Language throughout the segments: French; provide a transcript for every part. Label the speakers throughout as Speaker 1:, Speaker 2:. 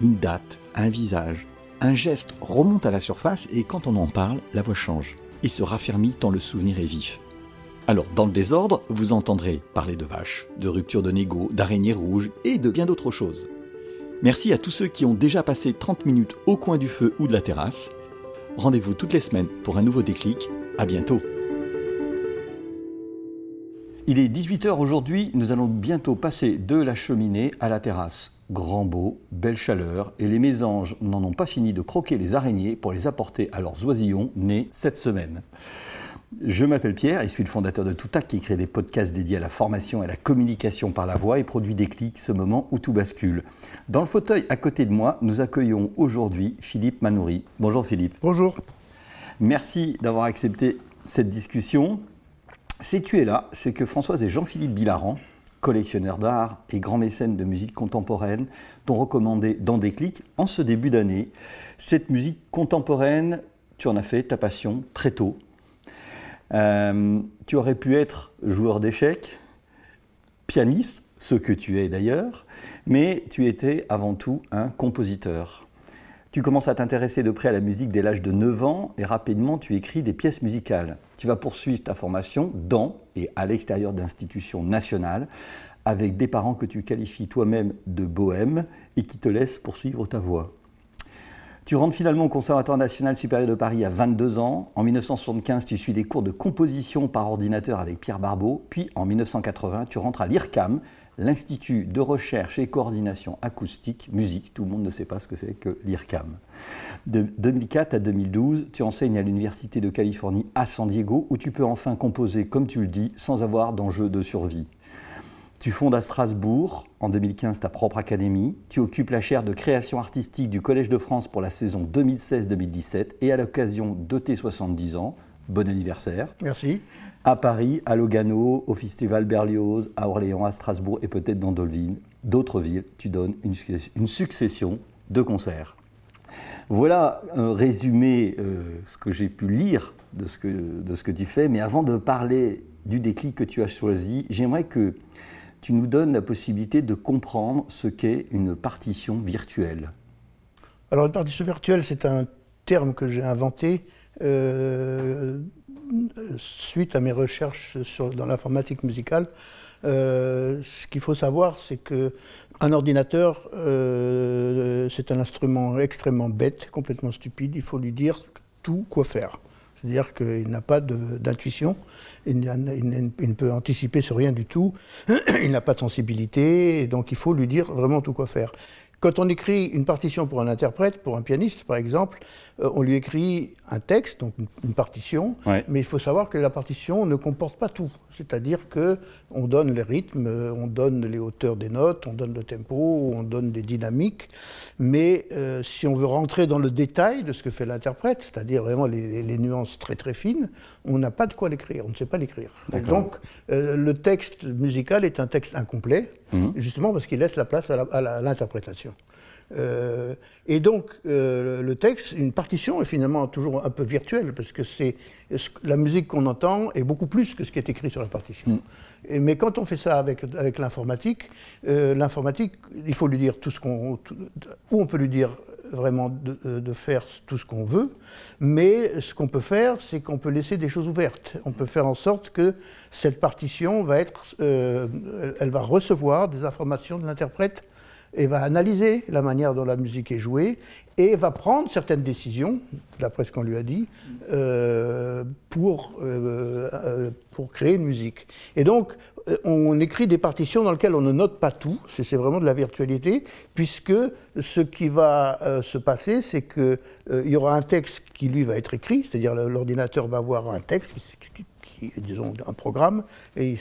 Speaker 1: Une date, un visage, un geste remonte à la surface et quand on en parle, la voix change et se raffermit tant le souvenir est vif. Alors, dans le désordre, vous entendrez parler de vaches, de rupture de négo, d'araignées rouges et de bien d'autres choses. Merci à tous ceux qui ont déjà passé 30 minutes au coin du feu ou de la terrasse. Rendez-vous toutes les semaines pour un nouveau déclic. À bientôt.
Speaker 2: Il est 18h aujourd'hui, nous allons bientôt passer de la cheminée à la terrasse. Grand beau, belle chaleur, et les mésanges n'en ont pas fini de croquer les araignées pour les apporter à leurs oisillons nés cette semaine. Je m'appelle Pierre et suis le fondateur de Toutac qui crée des podcasts dédiés à la formation et à la communication par la voix et produit des clics ce moment où tout bascule. Dans le fauteuil à côté de moi, nous accueillons aujourd'hui Philippe Manoury. Bonjour Philippe.
Speaker 3: Bonjour.
Speaker 2: Merci d'avoir accepté cette discussion. Si tu es là, c'est que Françoise et Jean-Philippe Bilaran, collectionneurs d'art et grands mécènes de musique contemporaine, t'ont recommandé dans des clics en ce début d'année. Cette musique contemporaine, tu en as fait ta passion très tôt. Euh, tu aurais pu être joueur d'échecs, pianiste, ce que tu es d'ailleurs, mais tu étais avant tout un compositeur. Tu commences à t'intéresser de près à la musique dès l'âge de 9 ans et rapidement tu écris des pièces musicales. Tu vas poursuivre ta formation dans et à l'extérieur d'institutions nationales avec des parents que tu qualifies toi-même de bohème et qui te laissent poursuivre ta voie. Tu rentres finalement au Conservatoire national supérieur de Paris à 22 ans. En 1975, tu suis des cours de composition par ordinateur avec Pierre Barbeau. Puis en 1980, tu rentres à l'IRCAM, l'Institut de recherche et coordination acoustique, musique, tout le monde ne sait pas ce que c'est que l'IRCAM. De 2004 à 2012, tu enseignes à l'Université de Californie à San Diego, où tu peux enfin composer, comme tu le dis, sans avoir d'enjeu de survie. Tu fondes à Strasbourg en 2015 ta propre académie. Tu occupes la chaire de création artistique du Collège de France pour la saison 2016-2017 et à l'occasion de tes 70 ans, bon anniversaire.
Speaker 3: Merci
Speaker 2: à Paris, à Lugano, au Festival Berlioz, à Orléans, à Strasbourg et peut-être dans d'autres villes, tu donnes une, succession de concerts. Voilà un résumé, euh, ce que j'ai pu lire de ce, que, de ce que tu fais, mais avant de parler du déclic que tu as choisi, j'aimerais que tu nous donnes la possibilité de comprendre ce qu'est une partition virtuelle.
Speaker 3: Alors une partition virtuelle, c'est un terme que j'ai inventé euh, suite à mes recherches dans l'informatique musicale, euh, ce qu'il faut savoir, c'est qu'un ordinateur, euh, c'est un instrument extrêmement bête, complètement stupide. Il faut lui dire tout quoi faire. C'est-à-dire qu'il n'a pas d'intuition, il, ne peut anticiper sur rien du tout, il n'a pas de sensibilité, donc il faut lui dire vraiment tout quoi faire. Quand on écrit une partition pour un interprète, pour un pianiste par exemple, euh, on lui écrit un texte, donc une, partition, mais il faut savoir que la partition ne comporte pas tout. C'est-à-dire que on donne les rythmes, euh, on donne les hauteurs des notes, on donne le tempo, on donne des dynamiques, mais euh, si on veut rentrer dans le détail de ce que fait l'interprète, c'est-à-dire vraiment les, nuances très très fines, on n'a pas de quoi l'écrire, on ne sait pas l'écrire. Donc le texte musical est un texte incomplet, mhm. justement parce qu'il laisse la place à l'interprétation. Euh, et donc, euh, le texte, une partition est finalement toujours un peu virtuelle, parce que c'est la musique qu'on entend est beaucoup plus que ce qui est écrit sur la partition. Mm. Et, mais quand on fait ça avec, avec l'informatique, euh, l'informatique, il faut lui dire tout ce qu'on. Ou on peut lui dire vraiment de, de faire tout ce qu'on veut, mais ce qu'on peut faire, c'est qu'on peut laisser des choses ouvertes. On peut faire en sorte que cette partition va être. elle va recevoir des informations de l'interprète et va analyser la manière dont la musique est jouée et va prendre certaines décisions, d'après ce qu'on lui a dit, euh, pour, euh, euh, pour créer une musique. Et donc, on écrit des partitions dans lesquelles on ne note pas tout, c'est vraiment de la virtualité, puisque ce qui va se passer, c'est qu'il y aura un texte qui, lui, va être écrit, c'est-à-dire l'ordinateur va avoir un texte qui, disons, un programme et,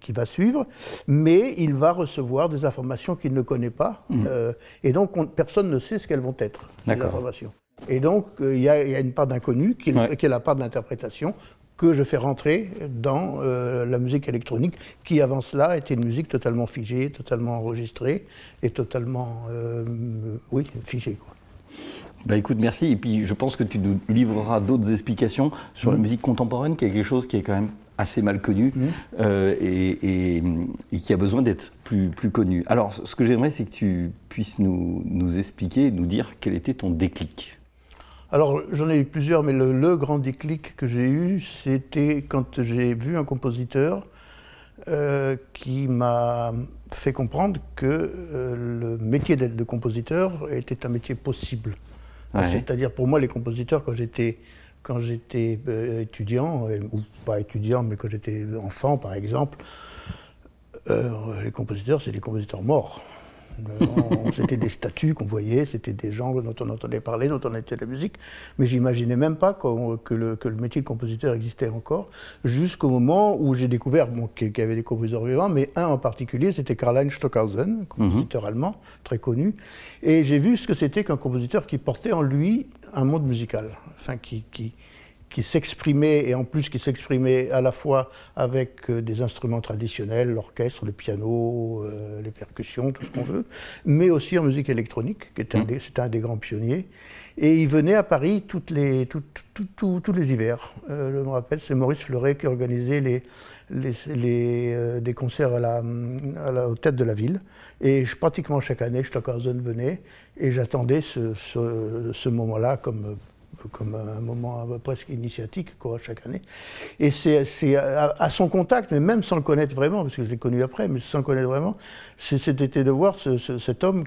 Speaker 3: qui va suivre, mais il va recevoir des informations qu'il ne connaît pas, mmh. euh, et donc personne ne sait ce qu'elles vont être, ces informations. Et donc, euh, il y, a une part d'inconnu qui, qui, est la part de l'interprétation que je fais rentrer dans euh, la musique électronique, qui avant cela était une musique totalement figée, totalement enregistrée et totalement, euh, oui, figée. Quoi.
Speaker 2: Bah écoute, merci. Et puis je pense que tu nous livreras d'autres explications sur la mmh. musique contemporaine, qui est quelque chose qui est quand même assez mal connu mmh. euh, et, et, qui a besoin d'être plus, plus connu. Alors, ce que j'aimerais, c'est que tu puisses nous, nous expliquer, nous dire quel était ton déclic.
Speaker 3: Alors j'en ai eu plusieurs, mais le, grand déclic que j'ai eu, c'était quand j'ai vu un compositeur euh, qui m'a fait comprendre que euh, le métier de, compositeur était un métier possible. C'est-à-dire pour moi, les compositeurs, quand j'étais euh, étudiant, ou pas étudiant, mais quand j'étais enfant, par exemple, les compositeurs, c'est des compositeurs morts. C'était des statues qu'on voyait, c'était des gens dont on entendait parler, dont on était la musique, mais j'imaginais même pas que le, que, le, métier de compositeur existait encore, jusqu'au moment où j'ai découvert bon, qu'il y avait des compositeurs vivants, mais un en particulier, c'était Karl-Heinz Stockhausen, compositeur mhm. allemand, très connu, et j'ai vu ce que c'était qu'un compositeur qui portait en lui un monde musical, enfin qui, qui qui s'exprimait, et en plus qui s'exprimait à la fois avec euh, des instruments traditionnels, l'orchestre, le piano, euh, les percussions, tout ce qu'on veut, mais aussi en musique électronique, qui était un un des grands pionniers. Et il venait à Paris toutes les, tous les hivers. Euh, je me rappelle, c'est Maurice Fleuret qui organisait les, les, des concerts à la, à la, aux têtes de la ville. Et je, pratiquement chaque année, Stockhausen venait et j'attendais ce, ce, ce moment-là comme comme un moment presque initiatique quoi, chaque année. Et c'est à, son contact, mais même sans le connaître vraiment, parce que je l'ai connu après, mais sans le connaître vraiment, c'était de voir cet homme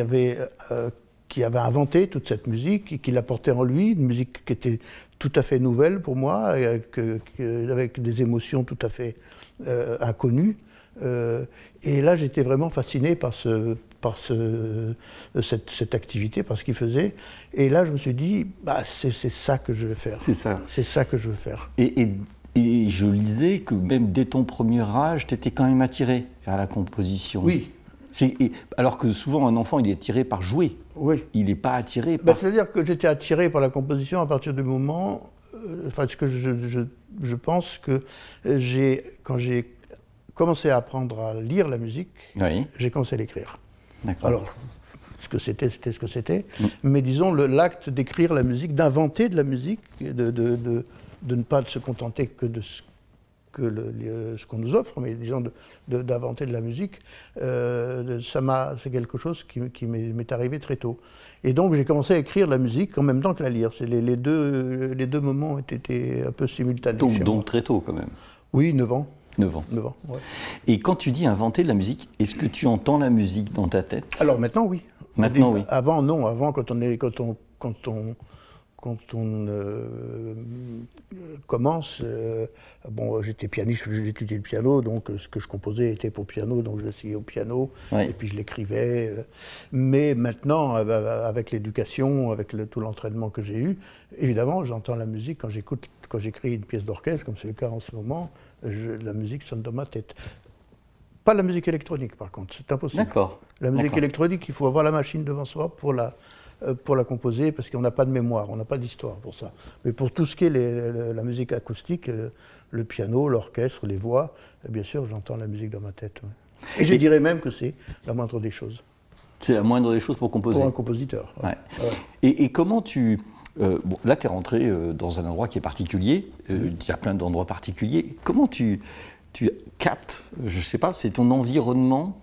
Speaker 3: avait... Euh, qui avait inventé toute cette musique et qui l'apportait en lui, une musique qui était tout à fait nouvelle pour moi, avec, des émotions tout à fait euh, inconnues. Euh, et là, j'étais vraiment fasciné par, ce, par ce, cette, activité, par ce qu'il faisait. Et là, je me suis dit, bah, c'est ça que je veux faire.
Speaker 2: C'est ça.
Speaker 3: C'est ça que je veux faire.
Speaker 2: Et, et, et, je lisais que même dès ton premier âge, tu étais quand même attiré vers la composition.
Speaker 3: Oui.
Speaker 2: alors que souvent, un enfant, il est attiré par jouer.
Speaker 3: Oui.
Speaker 2: Il n'est pas attiré
Speaker 3: bah, par. C'est-à-dire que j'étais attiré par la composition à partir du moment. Euh, enfin, ce que je, je, je pense que j'ai, quand j'ai commencé à apprendre à lire la musique, j'ai commencé à l'écrire. Alors, ce que c'était, c'était ce que c'était. Mm. Mais disons, l'acte d'écrire la musique, d'inventer de la musique, de, de, de, de, ne pas se contenter que de ce que le, ce qu'on nous offre, mais disons d'inventer de, la musique, euh, ça m'a, c'est quelque chose qui, qui m'est arrivé très tôt. Et donc j'ai commencé à écrire la musique en même temps que la lire. Les, les, deux, les deux moments étaient un peu simultanés.
Speaker 2: Donc, donc très tôt quand même.
Speaker 3: Oui, 9 ans.
Speaker 2: 9 ans.
Speaker 3: 9 ans, ouais.
Speaker 2: Et quand tu dis inventer de la musique, est-ce que tu entends la musique dans ta tête?
Speaker 3: Alors maintenant, oui.
Speaker 2: Maintenant, oui.
Speaker 3: Avant, non. Avant, quand on, est, quand on, quand on, quand on euh, commence, euh, bon, j'étais pianiste, j'étudiais le piano, donc euh, ce que je composais était pour piano, donc je l'essayais au piano, et puis je l'écrivais. mais maintenant, avec l'éducation, avec le, tout l'entraînement que j'ai eu, évidemment, j'entends la musique quand j'écoute, quand j'écris une pièce d'orchestre, comme c'est le cas en ce moment, la musique sonne dans ma tête. Pas la musique électronique, par contre, c'est impossible.
Speaker 2: D'accord.
Speaker 3: La musique électronique, il faut avoir la machine devant soi pour la, euh, pour la composer parce qu'on n'a pas de mémoire, on n'a pas d'histoire pour ça. Mais pour tout ce qui est la musique acoustique, euh, le piano, l'orchestre, les voix, euh, bien sûr, j'entends la musique dans ma tête. Et, je dirais même que c'est la moindre des choses.
Speaker 2: C'est la moindre des choses pour composer
Speaker 3: Pour un compositeur.
Speaker 2: Et, comment tu... bon, là, tu es rentré dans un endroit qui est particulier, il y a plein d'endroits particuliers. Comment tu, tu captes, je ne sais pas, c'est ton environnement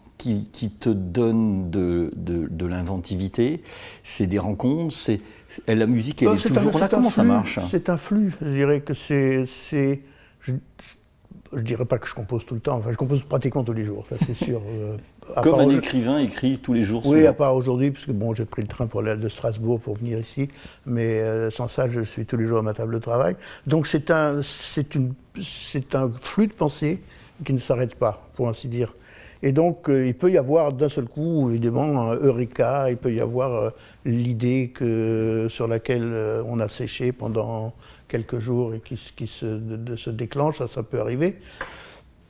Speaker 2: qui, te donne de, de, l'inventivité, c'est des rencontres, c'est la musique, elle est, toujours là. Comment ça marche?
Speaker 3: C'est un flux. Je dirais que c'est, je, ne dirais pas que je compose tout le temps. Enfin, je compose pratiquement tous les jours, ça c'est sûr.
Speaker 2: Euh, Comme un écrivain écrit tous les jours.
Speaker 3: Oui, à part aujourd'hui, puisque bon, j'ai pris le train pour aller de Strasbourg pour venir ici, mais euh, sans ça, je suis tous les jours à ma table de travail. Donc c'est un, c'est une, c'est un flux de pensée qui ne s'arrête pas, pour ainsi dire. Et donc, euh, il peut y avoir d'un seul coup, évidemment, un eureka, il peut y avoir euh, l'idée que, sur laquelle euh, on a séché pendant quelques jours et qui, se, de- déclenche, ça, peut arriver.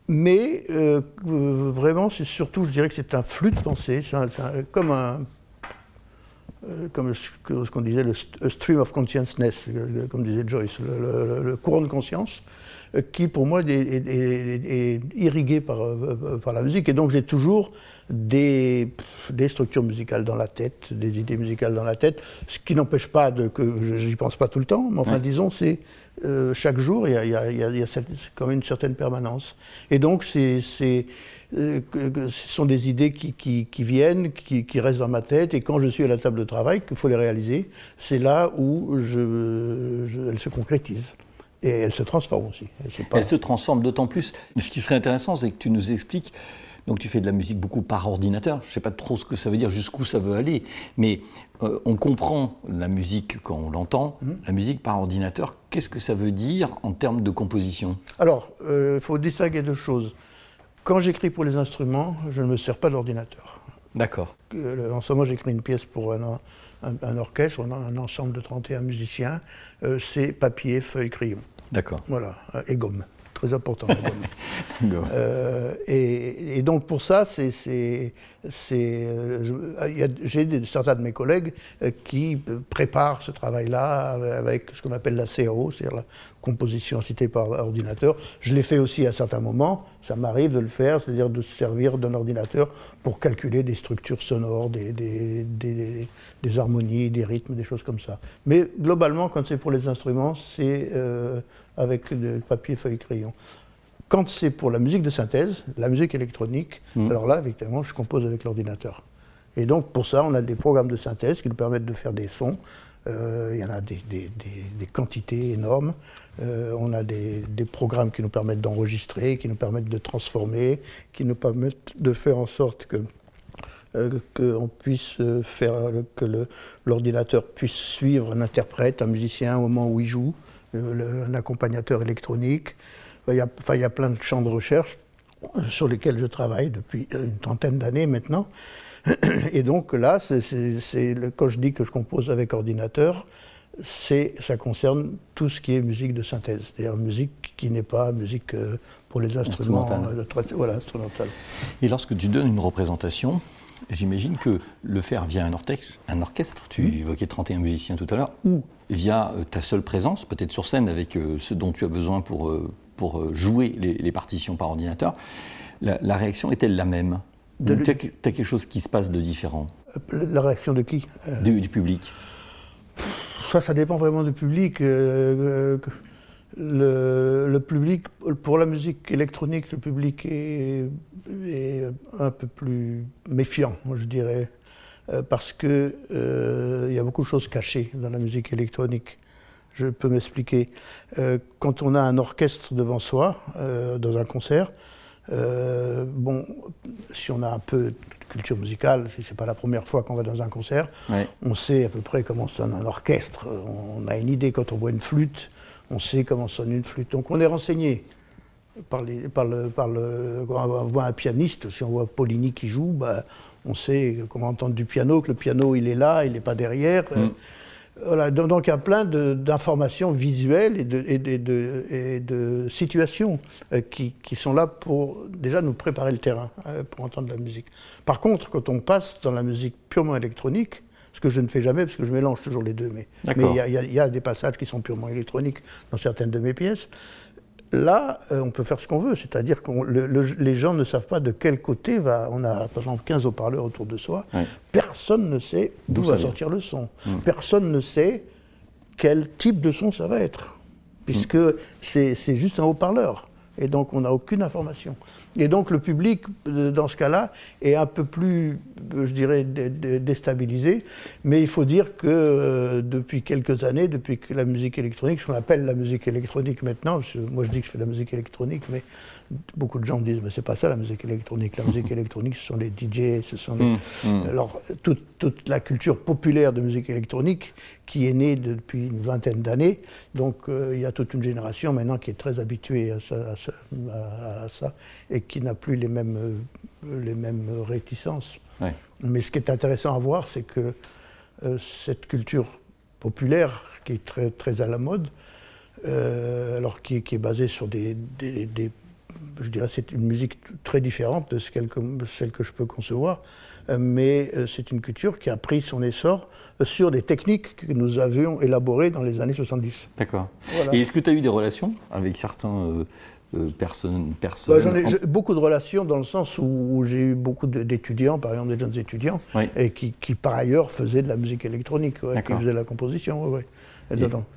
Speaker 3: Mais euh, vraiment, c'est surtout, je dirais que c'est un flux de pensée, comme un, euh, comme ce qu'on disait, le stream of consciousness, comme disait Joyce, le, le- le courant de conscience, qui pour moi est, est- est- est irrigué par, euh, par la musique. Et donc j'ai toujours des, structures musicales dans la tête, des idées musicales dans la tête, ce qui n'empêche pas de, que je n'y pense pas tout le temps, mais enfin
Speaker 2: Ouais.
Speaker 3: disons, c'est euh, chaque jour, il y a, il y a- il y a- il y a cette- quand même une certaine permanence. Et donc c'est... c'est, euh, ce sont des idées qui, qui- qui viennent, qui, qui restent dans ma tête, et quand je suis à la table de travail, qu'il faut les réaliser, c'est là où je, je- elles se concrétisent. Et elles se transforment aussi. Pas-
Speaker 2: Elle se transforme d'autant plus. Ce qui serait intéressant, c'est que tu nous expliques. Donc, tu fais de la musique beaucoup par ordinateur. Je ne sais pas trop ce que ça veut dire, jusqu'où ça veut aller. Mais euh, on comprend la musique quand on l'entend. La musique par ordinateur, qu'est-ce que ça veut dire en termes de composition?
Speaker 3: Alors, il faut distinguer deux choses. Quand j'écris pour les instruments, je ne me sers pas d'ordinateur.
Speaker 2: D'accord.
Speaker 3: Euh, En ce moment, j'écris une pièce pour un, un- un orchestre, un, un ensemble de 31 musiciens. Euh, c'est papier, feuille, crayon.
Speaker 2: D'accord.
Speaker 3: Voilà, et gomme. Très important, la gomme.
Speaker 2: Go.
Speaker 3: Euh, et, et donc pour ça, c'est, c'est, c'est, je- a- j'ai des- certains de mes collègues euh, qui euh, préparent ce travail-là avec, ce qu'on appelle la CAO, c'est-à-dire la composition assistée par ordinateur. Je l'ai fait aussi à certains moments, ça m'arrive de le faire, c'est-à-dire de se servir d'un ordinateur pour calculer des structures sonores, des, des, des- des harmonies, des rythmes, des choses comme ça. Mais globalement, quand c'est pour les instruments, c'est euh, avec de papier, feuille, crayon. Quand c'est pour la musique de synthèse, la musique électronique, alors là, effectivement, je compose avec l'ordinateur. Et donc, pour ça, on a des programmes de synthèse qui nous permettent de faire des sons. Euh, il y en a des, quantités énormes. Euh, on a des, programmes qui nous permettent d'enregistrer, qui nous permettent de transformer, qui nous permettent de faire en sorte que euh, qu'on puisse faire que l'ordinateur puisse suivre un interprète, un musicien au moment où il joue, un accompagnateur électronique. Il y, a, enfin, il y a plein de champs de recherche sur lesquels je travaille depuis une trentaine d'années maintenant. Et donc là, c'est- quand je dis que je compose avec ordinateur, ça concerne tout ce qui est musique de synthèse, c'est-à-dire musique qui n'est pas musique euh, pour les instruments
Speaker 2: Instrumentale.
Speaker 3: euh, voilà, instrumentale.
Speaker 2: Et lorsque tu donnes une représentation, j'imagine que le faire via un orchestre, un orchestre tu évoquais 31 musiciens tout à l'heure, ou via euh, ta seule présence, peut-être sur scène avec ce dont tu as besoin pour, pour euh, jouer les, les partitions par ordinateur, la, la réaction est-elle la même?
Speaker 3: De lui-
Speaker 2: tu as, quelque chose qui se passe de différent?
Speaker 3: Euh, La réaction de qui? Euh,
Speaker 2: du, du public
Speaker 3: Ça, ça dépend vraiment du public. Euh, le, le public, pour la musique électronique, le public est, est un peu plus méfiant, je dirais, parce que euh, il y a beaucoup de choses cachées dans la musique électronique. Je peux m'expliquer. Euh, quand on a un orchestre devant soi, euh, dans un concert, euh, bon, si on a un peu de culture musicale, si c'est pas la première fois qu'on va dans un concert,
Speaker 2: Ouais.
Speaker 3: on sait à peu près comment sonne un orchestre. On a une idée quand on voit une flûte, on sait comment sonne une flûte. Donc on est renseigné par, les, par le, par le. Quand on voit un pianiste, si on voit Paulini qui joue, bah, on sait comment entendre du piano, que le piano il est là, il n'est pas derrière. Euh, Voilà, donc il y a plein d'informations visuelles et de, et de- de- et de situations euh, qui, qui sont là pour déjà nous préparer le terrain euh, pour entendre la musique. Par contre, quand on passe dans la musique purement électronique, ce que je ne fais jamais parce que je mélange toujours les deux, mais y, y il y a des passages qui sont purement électroniques dans certaines de mes pièces. Là, euh, on peut faire ce qu'on veut, c'est-à-dire que les gens ne savent pas de quel côté va. On a par exemple 15 haut-parleurs autour de soi.
Speaker 2: Ouais.
Speaker 3: Personne ne sait d'où va sortir le son. Personne ne sait quel type de son ça va être, puisque c'est c'est juste un haut-parleur. Et donc on n'a aucune information. Et donc le public, euh, dans ce cas-là, est un peu plus, euh, je dirais, dé- dé- déstabilisé. Mais il faut dire que euh, depuis quelques années, depuis que la musique électronique, ce qu'on appelle la musique électronique maintenant, parce que moi je dis que je fais de la musique électronique, mais beaucoup de gens me disent, mais c'est pas ça la musique électronique. La musique électronique, ce sont les DJ, ce sont les... Alors, toute, toute la culture populaire de musique électronique qui est née depuis une vingtaine d'années, donc euh, il y a toute une génération maintenant qui est très habituée à ça, à ça- à- à ça, et et qui n'a plus les mêmes, les mêmes réticences. Mais ce qui est intéressant à voir, c'est que cette culture populaire, qui est très, très à la mode, alors qui, qui, est basée sur des, des, je dirais, c'est une musique très différente de celle que je peux concevoir, euh, mais euh, c'est une culture qui a pris son essor euh, sur des techniques que nous avions élaborées dans les années 70.
Speaker 2: D'accord. Et est-ce que tu as eu des relations avec certains personnes,
Speaker 3: personnes bah, J'en ai beaucoup de relations dans le sens où, j'ai eu beaucoup d'étudiants, par exemple des jeunes étudiants, et qui, par ailleurs faisaient de la musique électronique, qui faisaient de la composition. Ouais,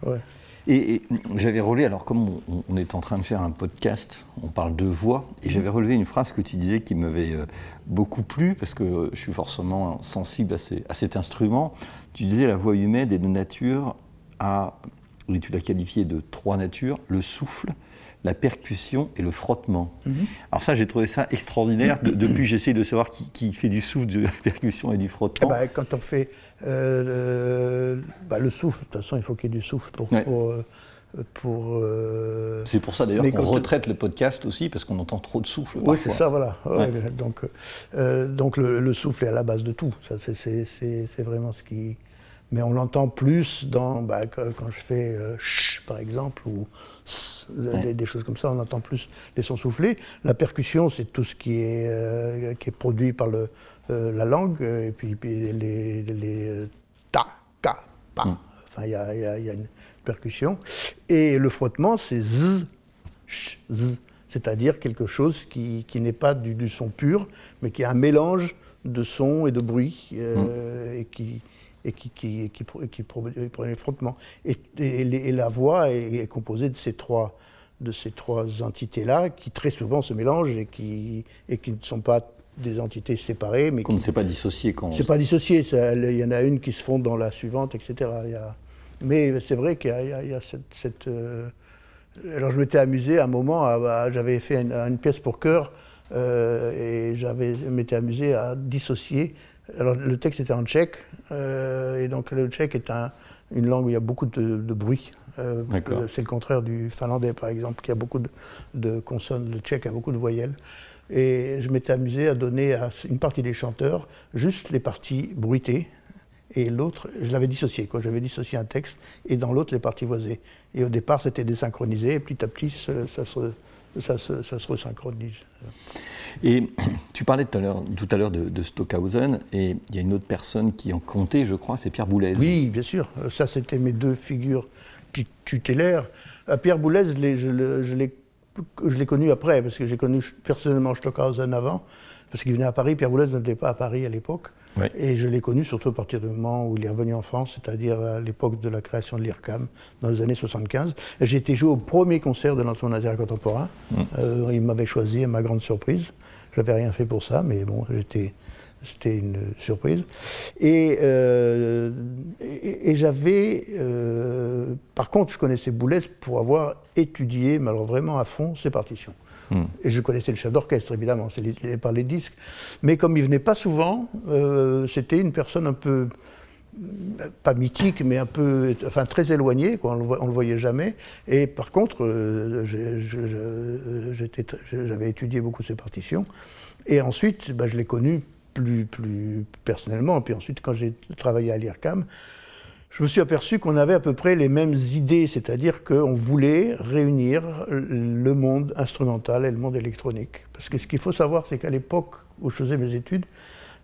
Speaker 2: ouais. Et, j'avais relevé, alors comme on, est en train de faire un podcast, on parle de voix, et j'avais relevé une phrase que tu disais qui m'avait euh, beaucoup plu, parce que je suis forcément sensible à, cet instrument. Tu disais la voix humaine est de nature à, et tu l'as qualifié de trois natures, le souffle, la percussion et le frottement. Mhm. Alors ça, j'ai trouvé ça extraordinaire. depuis, j'essaie de savoir qui, fait du souffle, de la percussion et du frottement.
Speaker 3: Eh ben, quand on fait euh, bah, le souffle, de toute façon, il faut qu'il y ait du souffle pour. pour, euh,
Speaker 2: euh, c'est pour ça d'ailleurs qu'on retraite le podcast aussi, parce qu'on entend trop de souffle.
Speaker 3: Oui, c'est ça, voilà. donc donc le, souffle est à la base de tout. Ça, c'est, vraiment ce qui. Mais on l'entend plus dans, bah, quand je fais ch, par exemple, ou des, choses comme ça, on entend plus les sons soufflés. La percussion, c'est tout ce qui est, qui est produit par le, euh, la langue, et puis, les, les, ta, ka, pa. Mm. Enfin, il y, a, une percussion. Et le frottement, c'est z, sh, z. C'est-à-dire quelque chose qui, qui n'est pas du, son pur, mais qui est un mélange de sons et de bruit, euh, mm. et qui, et qui, qui, qui, qui le frottement. Et, et, la voix est, composée de ces trois, de ces trois entités-là, qui très souvent se mélangent et qui, et qui ne sont pas des entités séparées.
Speaker 2: Mais qu'on ne sait pas dissocier quand.
Speaker 3: C'est pas dissocié. Il y en a une qui se fond dans la suivante, etc. Mais c'est vrai qu'il y, a cette. Euh, alors je m'étais amusé à un moment, j'avais fait une, pièce pour chœur euh, et j'avais m'étais amusé à dissocier. Alors le texte était en tchèque euh, et donc le tchèque est une langue où il y a beaucoup de, bruit. c'est le contraire du finlandais par exemple, qui a beaucoup de, de consonnes. Le tchèque a beaucoup de voyelles. Et je m'étais amusé à donner à une partie des chanteurs juste les parties bruitées. Et l'autre, je l'avais dissocié. Quoi. J'avais dissocié un texte et dans l'autre les parties voisées. Et au départ, c'était désynchronisé. Et petit à petit, ça, se, ça, se, resynchronise.
Speaker 2: Et tu parlais tout à l'heure, tout à l'heure de, Stockhausen, et il y a une autre personne qui en comptait, je crois, c'est Pierre Boulez.
Speaker 3: Oui, bien sûr. Ça, c'était mes deux figures tutélaires. Euh, Pierre Boulez, je l'ai je l'ai connu après, parce que j'ai connu personnellement Stockhausen avant, parce qu'il venait à Paris. Pierre Boulez n'était pas à Paris à l'époque. Et je l'ai connu surtout à partir du moment où il est revenu en France, c'est-à-dire à, l'époque de la création de l'IRCAM, dans les années 75. J'ai été joué au premier concert de lancement d'intérêt contemporain. Mm. Euh, il m'avait choisi, à ma grande surprise. Je n'avais rien fait pour ça, mais bon, j'étais c'était une surprise. Et, euh, et, j'avais. Euh, par contre, je connaissais Boulez pour avoir étudié, mais alors vraiment à fond, ses partitions. Et je connaissais le chef d'orchestre, évidemment, c'est par les disques. Mais comme il venait pas souvent, euh, c'était une personne un peu pas mythique, mais un peu, enfin très éloigné, quoi, on ne le, voyait jamais. Et par contre, j'avais étudié beaucoup ses partitions. Et ensuite, bah, je l'ai connu plus, plus personnellement. Et puis ensuite, quand j'ai travaillé à l'IRCAM, je me suis aperçu qu'on avait à peu près les mêmes idées, c'est-à-dire qu'on voulait réunir le monde instrumental et le monde électronique. Parce que ce qu'il faut savoir, c'est qu'à l'époque où je faisais mes études,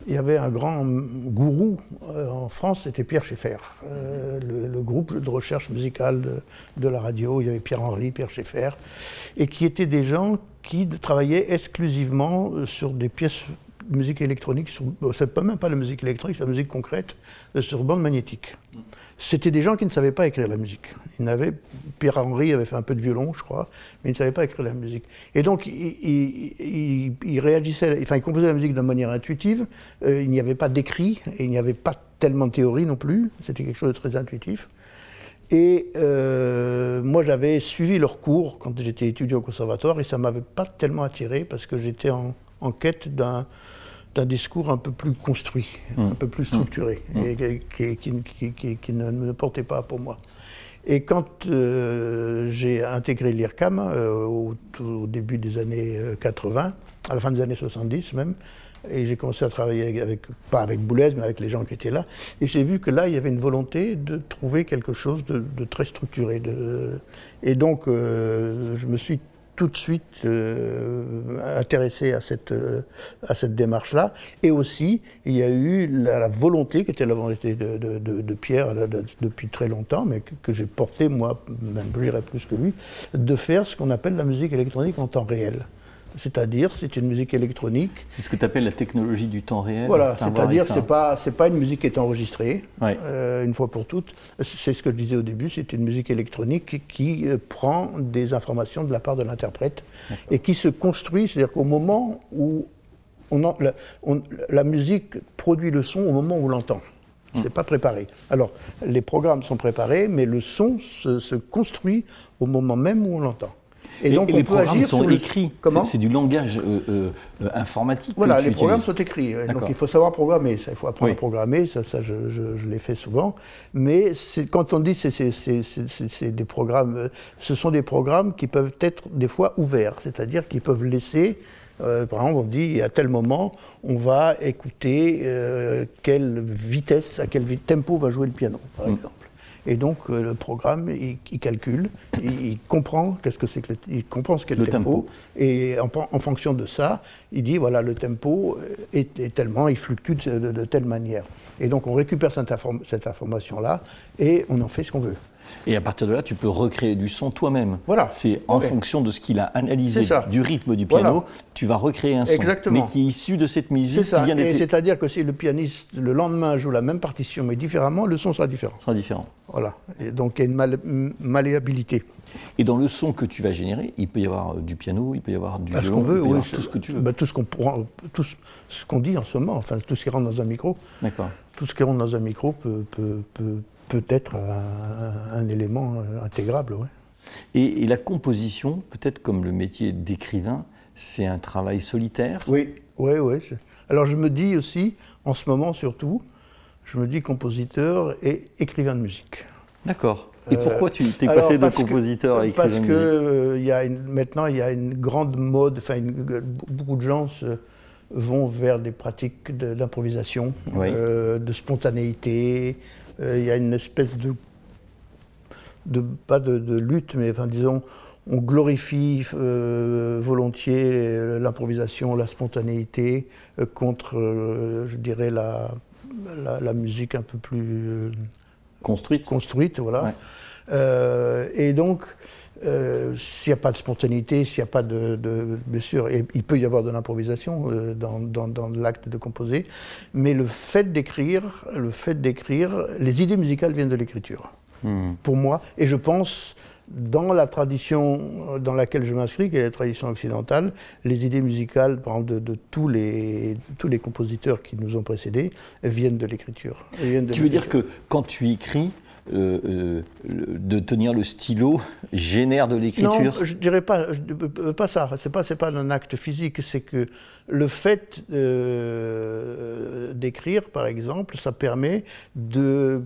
Speaker 3: il y avait un grand gourou euh, en France, c'était Pierre Schaeffer, euh, le, groupe de recherche musicale de, de la radio. Il y avait Pierre-Henri, Pierre Schaeffer, et qui étaient des gens qui travaillaient exclusivement sur des pièces musique électronique, c'est pas même pas la musique électronique, c'est la musique concrète, euh, sur bande magnétique. C'était des gens qui ne savaient pas écrire la musique. Ils n'avaient, Pierre Henry avait fait un peu de violon, je crois, mais il ne savait pas écrire la musique. Et donc, il, il, enfin, il composait la musique de manière intuitive. Euh, il n'y avait pas d'écrit et il n'y avait pas tellement de théorie non plus. C'était quelque chose de très intuitif. Et euh, moi, j'avais suivi leurs cours quand j'étais étudiant au conservatoire et ça ne m'avait pas tellement attiré parce que j'étais en quête d'un d'un discours un peu plus construit, un mmh. peu plus structuré, mmh. et, qui, ne me portait pas pour moi. Et quand euh, j'ai intégré l'IRCAM euh, au, début des années 80, à la fin des années 70 même. Et j'ai commencé à travailler avec, pas avec Boulez, mais avec les gens qui étaient là. Et j'ai vu que là, il y avait une volonté de trouver quelque chose de, très structuré. De, et donc, euh, je me suis tout de suite euh, intéressé à cette, euh, cette démarche-là. Et aussi, il y a eu la, volonté, qui était la volonté de, de, Pierre depuis très longtemps, mais que, j'ai porté, moi, même plus que lui, de faire ce qu'on appelle la musique électronique en temps réel. C'est-à-dire, c'est une musique électronique.
Speaker 2: C'est ce que tu appelles la technologie du temps réel.
Speaker 3: Voilà, c'est-à-dire, c'est pas, c'est pas une musique qui est enregistrée euh, une fois pour toutes. C'est ce que je disais au début, c'est une musique électronique qui, euh, prend des informations de la part de l'interprète et qui se construit, c'est-à-dire qu'au moment où on, la, musique produit le son au moment où on l'entend. Hmm. C'est pas préparé. Alors, les programmes sont préparés, mais le son se construit au moment même où on l'entend.
Speaker 2: Et, donc, les programmes sont écrits. Comment C'est du langage euh, euh, euh, informatique.
Speaker 3: Voilà, les programmes sont écrits. Donc il faut savoir programmer. Ça, il faut apprendre à programmer. Ça, ça je, je, l'ai fait souvent. Mais quand on dit c'est c'est des programmes, ce sont des programmes qui peuvent être des fois ouverts, c'est-à-dire qui peuvent laisser. par exemple, on dit à tel moment, on va écouter quelle vitesse, à quel tempo va jouer le piano, par mm. exemple. Et donc euh, le programme, il, calcule, il, comprend qu'est-ce que c'est que il comprend ce qu'est le, tempo, et en, fonction de ça, il dit voilà le tempo est, tellement, il fluctue de, telle manière. Et donc on récupère cette, cette information là et on en fait ce qu'on veut.
Speaker 2: Et à partir de là, tu peux recréer du son toi-même.
Speaker 3: Voilà.
Speaker 2: C'est en fonction de ce qu'il a analysé du rythme du piano, tu vas recréer un son.
Speaker 3: Exactement.
Speaker 2: Mais qui est issu de cette musique.
Speaker 3: C'est ça. C'est-à-dire que si le pianiste, le lendemain, joue la même partition, mais différemment, le son sera différent.
Speaker 2: Sera différent.
Speaker 3: Voilà. Et donc il y a une malléabilité.
Speaker 2: Et dans le son que tu vas générer, il peut y avoir euh, du piano, il peut y avoir du
Speaker 3: bah, violon, veut, oui, tout ce que tu veux. Bah, tout ce qu'on tout ce qu'on dit en ce moment, enfin tout ce qui rentre dans un micro.
Speaker 2: D'accord.
Speaker 3: Tout ce qui rentre dans un micro peut, peut, peut peut-être un, élément euh, intégrable. Ouais.
Speaker 2: Et, la composition, peut-être comme le métier d'écrivain, c'est un travail solitaire?
Speaker 3: Oui, oui, oui. Alors je me dis aussi, en ce moment surtout, je me dis compositeur et écrivain de musique.
Speaker 2: D'accord. Et euh, pourquoi tu t'es passé de compositeur à écrivain
Speaker 3: de musique? Parce que y a maintenant, il y a une grande mode, enfin, beaucoup de gens vont vers des pratiques d'improvisation, euh, de spontanéité, euh, il y a une espèce de, de pas de, lutte, mais enfin disons, on glorifie euh, volontiers euh, l'improvisation, la spontanéité contre, je dirais, la, la, musique un peu plus
Speaker 2: construite.
Speaker 3: Construite, voilà. et donc, s'il n'y a pas de spontanéité, s'il n'y a pas de, Bien sûr, il peut y avoir de l'improvisation dans, dans, l'acte de composer, mais le fait d'écrire, le fait d'écrire, les idées musicales viennent de l'écriture, hmm. pour moi, et je pense dans la tradition dans laquelle je m'inscris, qui est la tradition occidentale, les idées musicales, par exemple, de, tous, les, tous les compositeurs qui nous ont précédés, viennent de l'écriture.
Speaker 2: Tu veux dire que quand tu écris, euh, euh, de tenir le stylo génère de l'écriture
Speaker 3: Non, je dirais pas, euh, pas ça. C'est pas, pas un acte physique. C'est que le fait d'écrire, par exemple, ça permet de,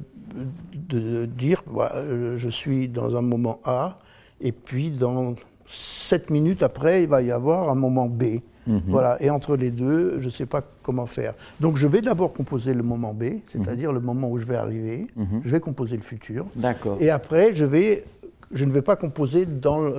Speaker 3: de dire, bah, je suis dans un moment A, et puis dans sept minutes après, il va y avoir un moment B. Mhm. Voilà. Et entre les deux, je ne sais pas comment faire. Donc je vais d'abord composer le moment B, c'est-à-dire le moment où je vais arriver. Mhm. Je vais composer le futur.
Speaker 2: D'accord.
Speaker 3: Et après, je vais je ne vais pas composer dans,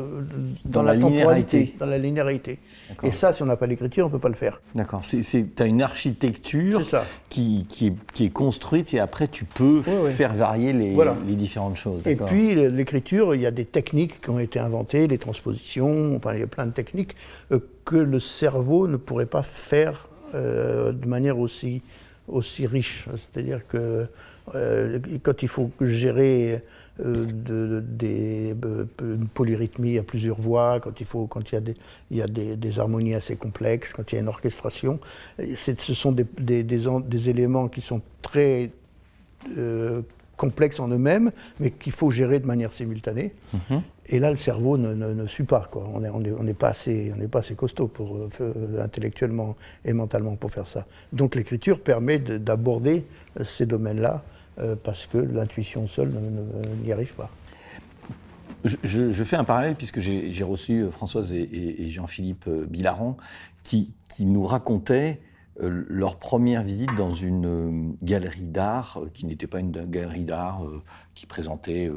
Speaker 3: dans, la, temporalité, dans la linéarité. Et ça, si on n'a pas l'écriture, on ne peut pas le faire.
Speaker 2: D'accord. Tu as une architecture qui, qui, est, qui, est, construite et après tu peux faire varier les, les, différentes choses.
Speaker 3: Et puis l'écriture, il y a des techniques qui ont été inventées, les transpositions, enfin il y a plein de techniques euh, que le cerveau ne pourrait pas faire euh, de manière aussi, aussi riche. C'est-à-dire que euh, quand il faut gérer euh, de, des, euh, à plusieurs voix, quand il, faut, quand il y a, des, il y a des, harmonies assez complexes, quand il y a une orchestration. Ce sont des, des, éléments qui sont très euh, complexes en eux-mêmes, mais qu'il faut gérer de manière simultanée. Mhm. Et là, le cerveau ne, ne, suit pas. Quoi. On n'est on est, on est pas, assez, pas assez costaud pour, intellectuellement et mentalement pour faire ça. Donc l'écriture permet d'aborder ces domaines-là euh, parce que l'intuition seule n'y arrive pas.
Speaker 2: je, fais un parallèle puisque j'ai reçu Françoise et, Jean-Philippe Bilaran qui, qui, nous racontaient leur première visite dans une galerie d'art qui n'était pas une galerie d'art qui présentait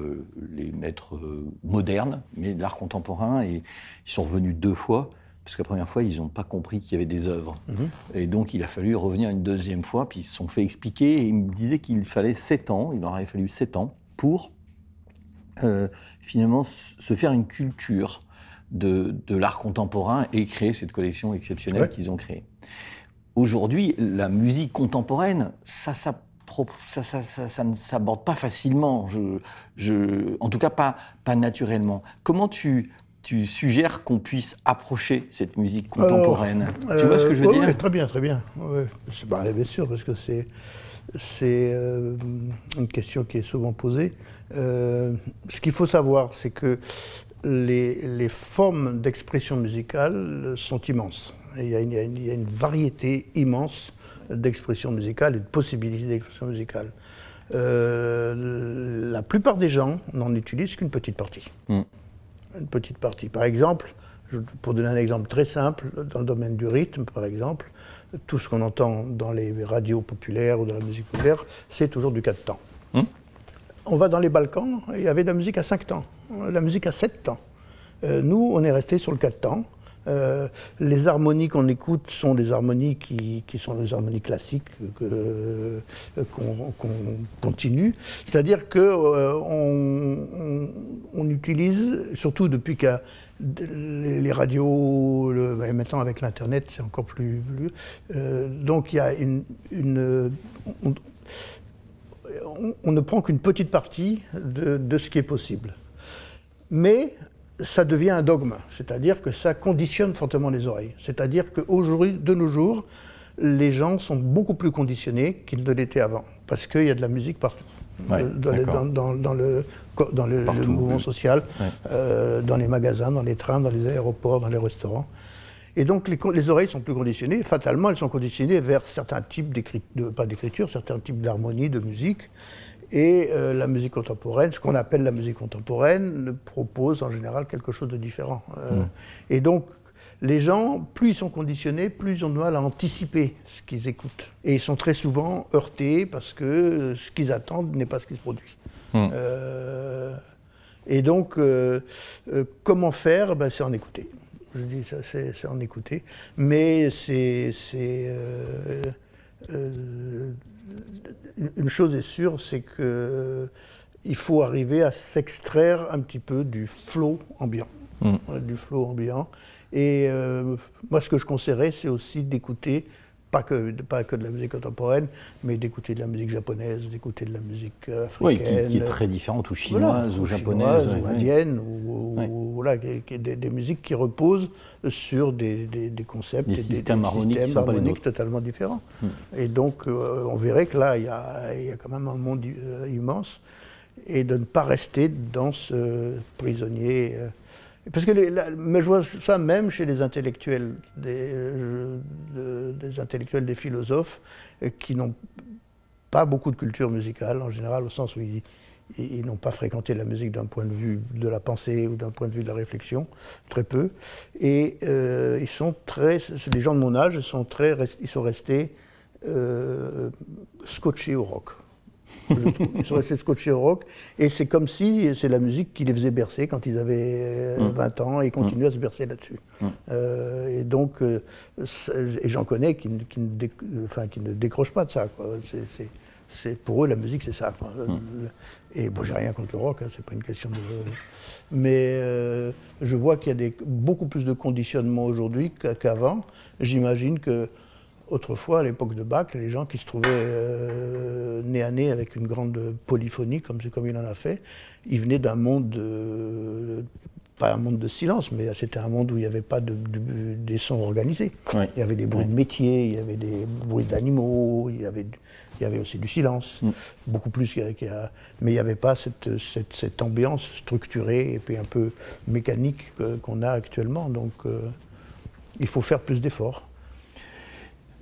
Speaker 2: les maîtres modernes, mais de l'art contemporain. Et ils sont revenus deux fois parce que la première fois, ils n'ont pas compris qu'il y avait des œuvres. Mhm. Et donc, il a fallu revenir une deuxième fois, puis ils se sont fait expliquer, et ils me disaient qu'il fallait sept ans, il leur avait fallu sept ans pour euh, finalement se faire une culture de, l'art contemporain et créer cette collection exceptionnelle qu'ils ont créée. Aujourd'hui, la musique contemporaine, ça, ça, ça, ne s'aborde pas facilement, je, je, en tout cas pas, pas naturellement. Comment tu, tu suggères qu'on puisse approcher cette musique contemporaine Tu vois ce que je veux
Speaker 3: euh,
Speaker 2: dire
Speaker 3: Très bien, très bien. Bah, bien sûr, parce que c'est c'est euh, une question qui est souvent posée. Euh, ce qu'il faut savoir, c'est que les, les formes d'expression musicale sont immenses. Il y, a une, il y a une, variété immense d'expression musicale et de possibilités d'expression musicale. la plupart des gens n'en utilisent qu'une petite partie. Mm une petite partie. Par exemple, pour donner un exemple très simple, dans le domaine du rythme, par exemple, tout ce qu'on entend dans les radios populaires ou dans la musique populaire, c'est toujours du 4 temps. Hmm. On va dans les Balkans, il y avait de la musique à 5 temps, de la musique à 7 temps. Euh, nous, on est resté sur le 4 temps. Euh, les harmonies qu'on écoute sont des harmonies qui, sont des harmonies classiques euh, qu'on continue. C'est-à-dire qu'on euh, on, utilise, surtout depuis que les, radios, maintenant avec l'Internet, c'est encore plus... donc il y a une... on, ne prend qu'une petite partie de, de ce qui est possible. Mais ça devient un dogme, c'est-à-dire que ça conditionne fortement les oreilles. C'est-à-dire qu'aujourd'hui, de nos jours, les gens sont beaucoup plus conditionnés qu'ils ne l'étaient avant, parce qu'il y a de la musique partout. dans, le, dans le, mouvement social, euh, dans les magasins, dans les trains, dans les aéroports, dans les restaurants. Et donc les, les, oreilles sont plus conditionnées. Fatalement, elles sont conditionnées vers certains types d'écriture, pas d'écriture, certains types d'harmonie, de musique. Et euh, la musique contemporaine, ce qu'on appelle la musique contemporaine, propose en général quelque chose de différent. Euh, mm. Et donc, les gens, plus ils sont conditionnés, plus ils ont de mal à anticiper ce qu'ils écoutent. Et ils sont très souvent heurtés parce que ce qu'ils attendent n'est pas ce qui se produit. Mm. Euh, et donc, comment faire? Ben, C'est en écouter. Je dis ça, c'est en écouter. Mais c'est une chose est sûre, c'est qu'il faut arriver à s'extraire un petit peu du flot ambiant. Mm. Du flot ambiant. Et euh, moi, ce que je conseillerais, c'est aussi d'écouter pas que, pas que de la musique contemporaine, mais d'écouter de la musique japonaise, d'écouter de la musique africaine.
Speaker 2: Oui, qui, est très différente, ou chinoise, ou japonaise.
Speaker 3: ou indienne, ou, voilà, des, musiques qui reposent sur des, des concepts,
Speaker 2: des, systèmes harmoniques,
Speaker 3: harmoniques totalement différents. Hmm. Et donc, euh, on verrait que là, il y, a, y a, quand même un monde euh, immense, et de ne pas rester dans ce prisonnier. Euh, parce que mais je vois ça même chez les intellectuels, des, euh, intellectuels, des philosophes, euh, qui n'ont pas beaucoup de culture musicale en général, au sens où ils, ils n'ont pas fréquenté la musique d'un point de vue de la pensée ou d'un point de vue de la réflexion, très peu. Et euh, ils sont très, les gens de mon âge, sont très, ils sont restés scotchés au rock. Ils sont restés scotchés au rock. Et c'est comme si c'est la musique qui les faisait bercer quand ils avaient 20 euh, mm. ans et ils continuent à se bercer là-dessus. Mm. Euh, et donc, euh, et j'en connais qui, qui, ne enfin, qui, ne décrochent pas de ça. C'est, pour eux, la musique, c'est ça. Mm. Et bon, j'ai rien contre le rock, hein, c'est pas une question de. Mais je vois qu'il y a des, beaucoup plus de conditionnement aujourd'hui qu'avant. J'imagine que autrefois, à l'époque de Bach, les gens qui se trouvaient euh, nez à nez avec une grande polyphonie, comme, comme il en a fait, ils venaient d'un monde, pas un monde de silence, mais c'était un monde où il n'y avait pas de, des sons organisés. Il y avait des bruits de métier, il y avait des bruits d'animaux, il y avait, il y avait aussi du silence, mm. beaucoup plus qu'il y a, Mais il n'y avait pas cette, cette, ambiance structurée et puis un peu mécanique qu'on a actuellement. Donc euh, il faut faire plus d'efforts.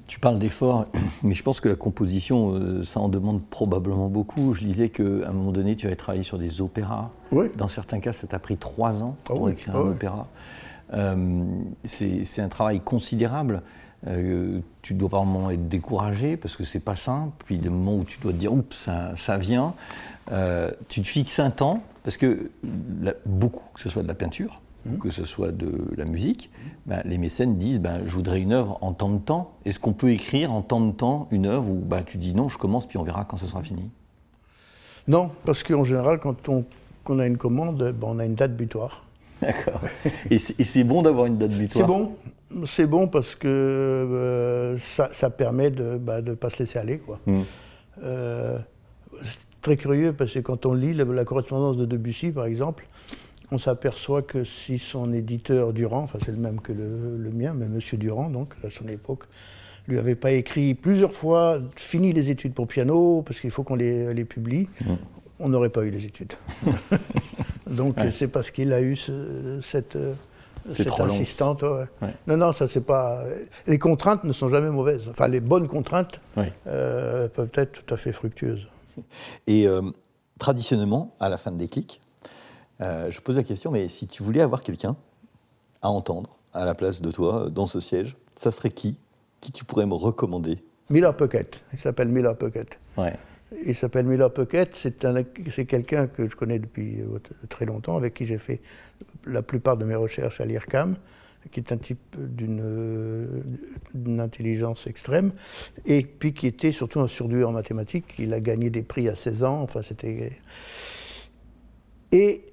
Speaker 2: Tu parles d'efforts, mais je pense que la composition, euh, ça en demande probablement beaucoup. Je disais qu'à un moment donné, tu avais travaillé sur des opéras.
Speaker 3: Oui.
Speaker 2: Dans certains cas, ça t'a pris trois ans
Speaker 3: Ah
Speaker 2: pour
Speaker 3: oui,
Speaker 2: écrire
Speaker 3: ah
Speaker 2: un
Speaker 3: oui.
Speaker 2: opéra. Euh, c'est un travail considérable. Euh, tu dois par moments être découragé parce que c'est pas simple. Puis des moments où tu dois te dire, oups, ça, ça vient. Euh, tu te fixes un temps parce que beaucoup, que ce soit de la peinture
Speaker 3: Mmh.
Speaker 2: ou que ce soit de la musique, ben, les mécènes disent, ben, je voudrais une œuvre en tant de temps. Est-ce qu'on peut écrire en tant de temps une œuvre où ben, tu dis non, je commence puis on verra quand ce sera fini?
Speaker 3: Non, parce qu'en général, quand on, a une commande, on a une date butoir.
Speaker 2: D'accord. Et c'est c'est bon d'avoir une date
Speaker 3: C'est
Speaker 2: butoir
Speaker 3: bon, c'est bon parce que euh, ça, ça permet de ne pas se laisser aller. Quoi.
Speaker 2: Mm.
Speaker 3: Euh, c'est très curieux parce que quand on lit la, la correspondance de Debussy, par exemple, on s'aperçoit que si son éditeur Durand, enfin c'est le même que le, le mien, mais Monsieur Durand, donc à son époque, lui avait pas écrit plusieurs fois fini les études pour piano parce qu'il faut qu'on les, les publie, on n'aurait pas eu les études. donc
Speaker 2: Ouais.
Speaker 3: c'est parce qu'il a eu ce- cette, euh, assistante. ouais.
Speaker 2: Ouais.
Speaker 3: Non, non, ça c'est pas. Les contraintes ne sont jamais mauvaises. Enfin, les bonnes contraintes euh, peuvent être tout à fait fructueuses.
Speaker 1: Et euh, traditionnellement, à la fin de Déclic, euh, je pose la question, mais si tu voulais avoir quelqu'un à entendre à la place de toi dans ce siège, ça serait qui? Qui tu pourrais me recommander?
Speaker 3: Miller Puckett, il s'appelle Miller Puckett.
Speaker 2: Ouais.
Speaker 3: Il s'appelle Miller Puckett, c'est un- c'est quelqu'un que je connais depuis euh, très longtemps, avec qui j'ai fait la plupart de mes recherches à l'IRCAM, qui est un type d'une euh, d'une intelligence extrême, et puis qui était surtout un surdoué en mathématiques. Il a gagné des prix à 16 ans, enfin c'était... Et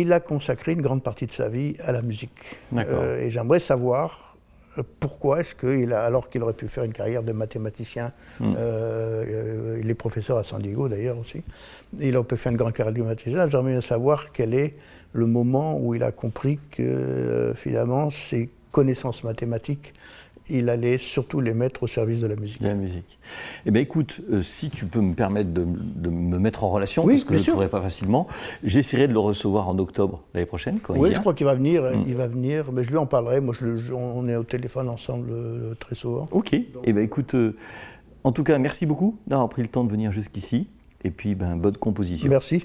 Speaker 3: il a consacré une grande partie de sa vie à la musique. Euh, et j'aimerais savoir euh, pourquoi est-ce qu'il a, alors qu'il aurait pu faire une carrière de mathématicien, euh, euh, il est professeur à San Diego d'ailleurs aussi, il aurait pu faire une grande carrière de mathématicien, j'aimerais bien savoir quel est le moment où il a compris que euh, finalement ses connaissances mathématiques, il allait surtout les mettre au service de la musique.
Speaker 2: de la musique. Eh bien, écoute, euh, si tu peux me permettre de, de me mettre en relation,
Speaker 3: Oui,
Speaker 2: parce que je ne
Speaker 3: sûr.
Speaker 2: trouverai pas facilement, j'essaierai de le recevoir en octobre l'année prochaine, quand
Speaker 3: Oui, je crois qu'il va venir,
Speaker 2: Mm.
Speaker 3: il va venir, mais je lui en parlerai. Moi, je le- je- on est au téléphone ensemble euh, très souvent.
Speaker 2: Ok. Eh bien, écoute, euh, en tout cas, merci beaucoup d'avoir pris le temps de venir jusqu'ici. Et puis, ben, bonne composition.
Speaker 3: Merci.